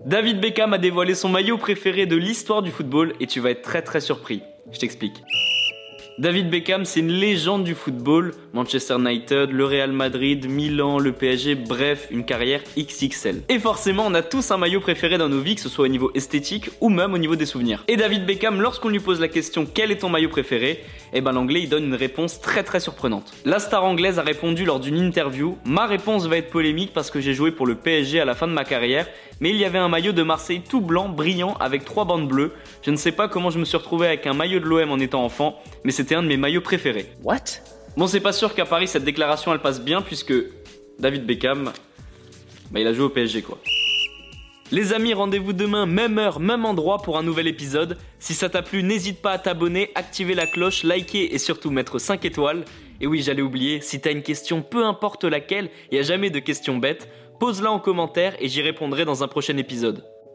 David Beckham a dévoilé son maillot préféré de l'histoire du football et tu vas être très très surpris. Je t'explique. David Beckham, c'est une légende du football. Manchester United, le Real Madrid, Milan, le PSG, bref, une carrière XXL. Et forcément, on a tous un maillot préféré dans nos vies, que ce soit au niveau esthétique ou même au niveau des souvenirs. Et David Beckham, lorsqu'on lui pose la question quel est ton maillot préféré, eh ben l'anglais il donne une réponse très très surprenante. La star anglaise a répondu lors d'une interview Ma réponse va être polémique parce que j'ai joué pour le PSG à la fin de ma carrière, mais il y avait un maillot de Marseille tout blanc, brillant, avec trois bandes bleues. Je ne sais pas comment je me suis retrouvé avec un maillot de l'OM en étant enfant, mais c'était un de mes maillots préférés. What? Bon, c'est pas sûr qu'à Paris cette déclaration elle passe bien puisque David Beckham, bah il a joué au PSG quoi. Les amis, rendez-vous demain, même heure, même endroit pour un nouvel épisode. Si ça t'a plu, n'hésite pas à t'abonner, activer la cloche, liker et surtout mettre 5 étoiles. Et oui, j'allais oublier, si t'as une question, peu importe laquelle, il a jamais de questions bêtes, pose-la en commentaire et j'y répondrai dans un prochain épisode.